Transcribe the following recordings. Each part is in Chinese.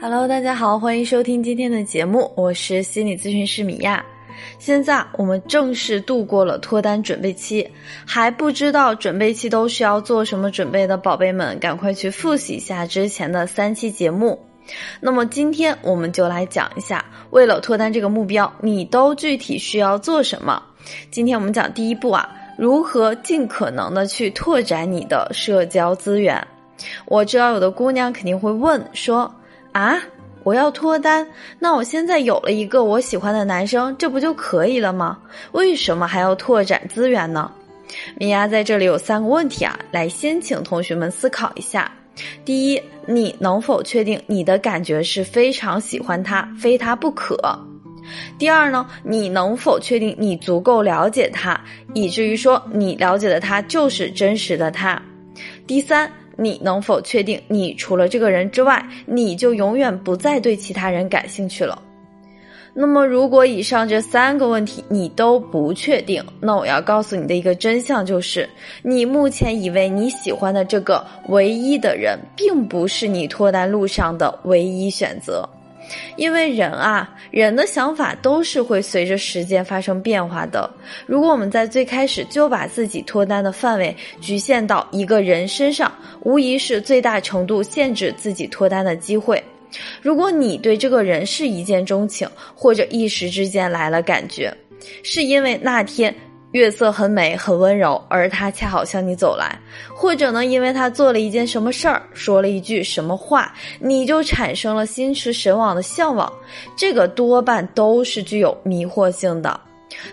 Hello，大家好，欢迎收听今天的节目，我是心理咨询师米娅。现在我们正式度过了脱单准备期，还不知道准备期都需要做什么准备的宝贝们，赶快去复习一下之前的三期节目。那么今天我们就来讲一下，为了脱单这个目标，你都具体需要做什么。今天我们讲第一步啊，如何尽可能的去拓展你的社交资源。我知道有的姑娘肯定会问说。啊，我要脱单，那我现在有了一个我喜欢的男生，这不就可以了吗？为什么还要拓展资源呢？米娅在这里有三个问题啊，来先请同学们思考一下。第一，你能否确定你的感觉是非常喜欢他，非他不可？第二呢，你能否确定你足够了解他，以至于说你了解的他就是真实的他？第三。你能否确定，你除了这个人之外，你就永远不再对其他人感兴趣了？那么，如果以上这三个问题你都不确定，那我要告诉你的一个真相就是，你目前以为你喜欢的这个唯一的人，并不是你脱单路上的唯一选择。因为人啊，人的想法都是会随着时间发生变化的。如果我们在最开始就把自己脱单的范围局限到一个人身上，无疑是最大程度限制自己脱单的机会。如果你对这个人是一见钟情，或者一时之间来了感觉，是因为那天。月色很美，很温柔，而他恰好向你走来，或者呢，因为他做了一件什么事儿，说了一句什么话，你就产生了心驰神往的向往，这个多半都是具有迷惑性的。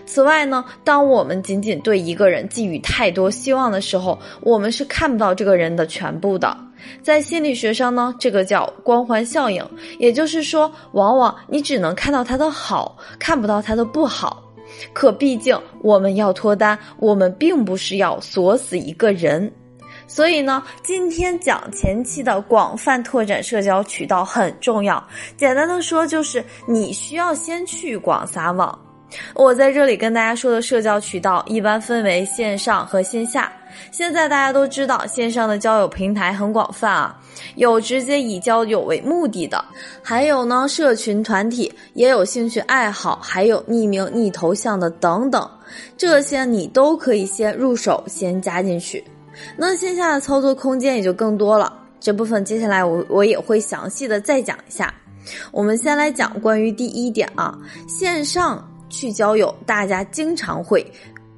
此外呢，当我们仅仅对一个人寄予太多希望的时候，我们是看不到这个人的全部的。在心理学上呢，这个叫光环效应，也就是说，往往你只能看到他的好，看不到他的不好。可毕竟我们要脱单，我们并不是要锁死一个人，所以呢，今天讲前期的广泛拓展社交渠道很重要。简单的说，就是你需要先去广撒网。我在这里跟大家说的社交渠道，一般分为线上和线下。现在大家都知道，线上的交友平台很广泛啊，有直接以交友为目的的，还有呢社群团体，也有兴趣爱好，还有匿名逆头像的等等，这些你都可以先入手，先加进去。那线下的操作空间也就更多了，这部分接下来我我也会详细的再讲一下。我们先来讲关于第一点啊，线上去交友，大家经常会。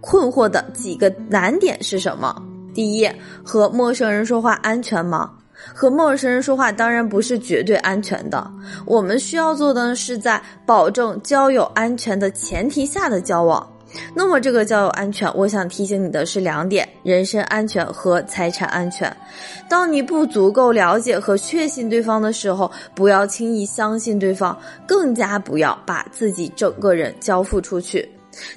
困惑的几个难点是什么？第一，和陌生人说话安全吗？和陌生人说话当然不是绝对安全的。我们需要做的是在保证交友安全的前提下的交往。那么这个交友安全，我想提醒你的是两点：人身安全和财产安全。当你不足够了解和确信对方的时候，不要轻易相信对方，更加不要把自己整个人交付出去。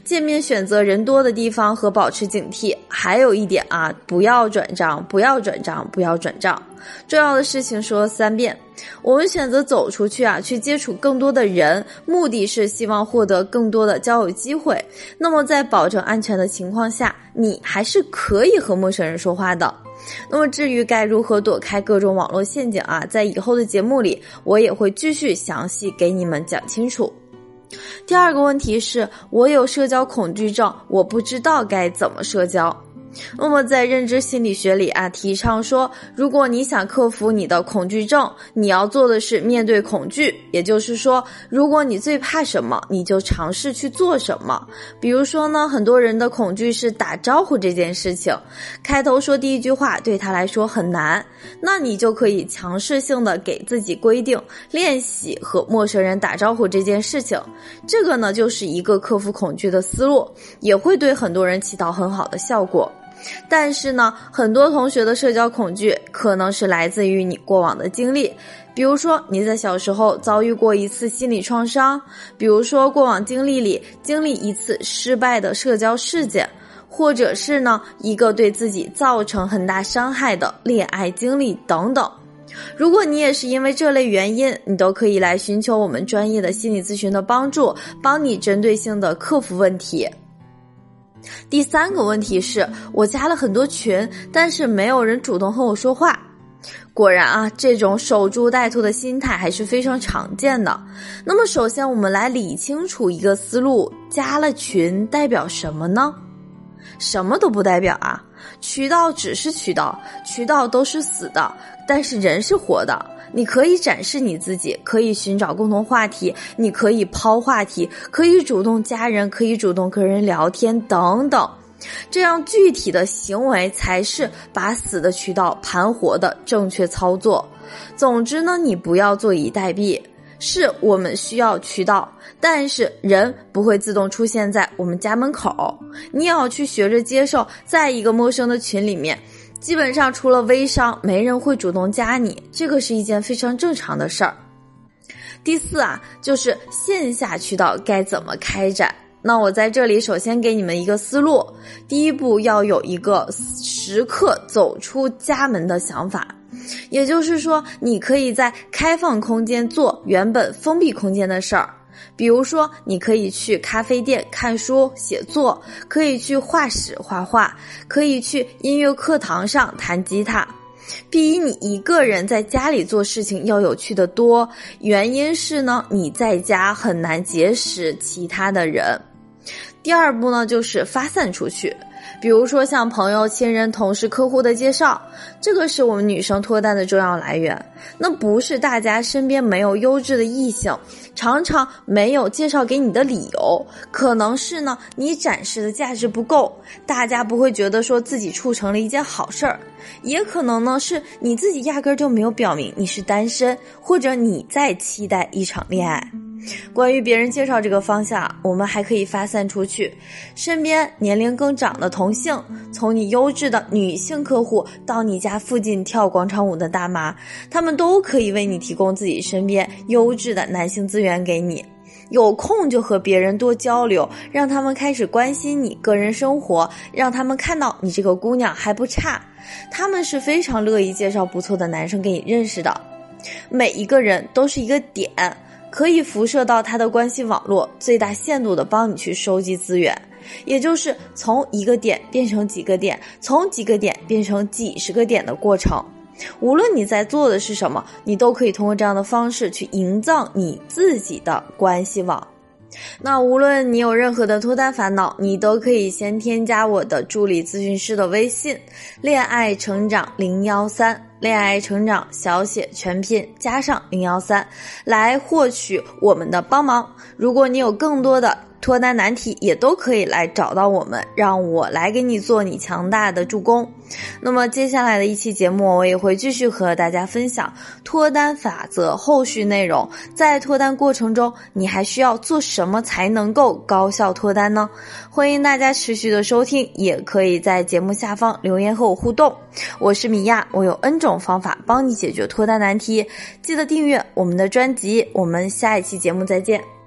见面选择人多的地方和保持警惕，还有一点啊，不要转账，不要转账，不要转账。重要的事情说三遍。我们选择走出去啊，去接触更多的人，目的是希望获得更多的交友机会。那么在保证安全的情况下，你还是可以和陌生人说话的。那么至于该如何躲开各种网络陷阱啊，在以后的节目里，我也会继续详细给你们讲清楚。第二个问题是我有社交恐惧症，我不知道该怎么社交。那么在认知心理学里啊，提倡说，如果你想克服你的恐惧症，你要做的是面对恐惧。也就是说，如果你最怕什么，你就尝试去做什么。比如说呢，很多人的恐惧是打招呼这件事情，开头说第一句话对他来说很难，那你就可以强势性的给自己规定练习和陌生人打招呼这件事情。这个呢，就是一个克服恐惧的思路，也会对很多人起到很好的效果。但是呢，很多同学的社交恐惧可能是来自于你过往的经历，比如说你在小时候遭遇过一次心理创伤，比如说过往经历里经历一次失败的社交事件，或者是呢一个对自己造成很大伤害的恋爱经历等等。如果你也是因为这类原因，你都可以来寻求我们专业的心理咨询的帮助，帮你针对性的克服问题。第三个问题是我加了很多群，但是没有人主动和我说话。果然啊，这种守株待兔的心态还是非常常见的。那么，首先我们来理清楚一个思路：加了群代表什么呢？什么都不代表啊！渠道只是渠道，渠道都是死的，但是人是活的。你可以展示你自己，可以寻找共同话题，你可以抛话题，可以主动加人，可以主动跟人聊天等等。这样具体的行为才是把死的渠道盘活的正确操作。总之呢，你不要坐以待毙。是我们需要渠道，但是人不会自动出现在我们家门口。你也要去学着接受，在一个陌生的群里面，基本上除了微商，没人会主动加你，这个是一件非常正常的事儿。第四啊，就是线下渠道该怎么开展。那我在这里首先给你们一个思路：第一步要有一个时刻走出家门的想法，也就是说，你可以在开放空间做原本封闭空间的事儿，比如说，你可以去咖啡店看书写作，可以去画室画画，可以去音乐课堂上弹吉他，比你一个人在家里做事情要有趣的多。原因是呢，你在家很难结识其他的人。第二步呢，就是发散出去，比如说像朋友、亲人、同事、客户的介绍，这个是我们女生脱单的重要来源。那不是大家身边没有优质的异性，常常没有介绍给你的理由，可能是呢你展示的价值不够，大家不会觉得说自己促成了一件好事儿，也可能呢是你自己压根儿就没有表明你是单身，或者你在期待一场恋爱。关于别人介绍这个方向，我们还可以发散出去，身边年龄更长的同性，从你优质的女性客户到你家附近跳广场舞的大妈，他们都可以为你提供自己身边优质的男性资源给你。有空就和别人多交流，让他们开始关心你个人生活，让他们看到你这个姑娘还不差，他们是非常乐意介绍不错的男生给你认识的。每一个人都是一个点。可以辐射到他的关系网络，最大限度的帮你去收集资源，也就是从一个点变成几个点，从几个点变成几十个点的过程。无论你在做的是什么，你都可以通过这样的方式去营造你自己的关系网。那无论你有任何的脱单烦恼，你都可以先添加我的助理咨询师的微信“恋爱成长零幺三”。恋爱成长小写全拼加上零幺三，来获取我们的帮忙。如果你有更多的。脱单难题也都可以来找到我们，让我来给你做你强大的助攻。那么接下来的一期节目，我也会继续和大家分享脱单法则后续内容。在脱单过程中，你还需要做什么才能够高效脱单呢？欢迎大家持续的收听，也可以在节目下方留言和我互动。我是米娅，我有 N 种方法帮你解决脱单难题。记得订阅我们的专辑，我们下一期节目再见。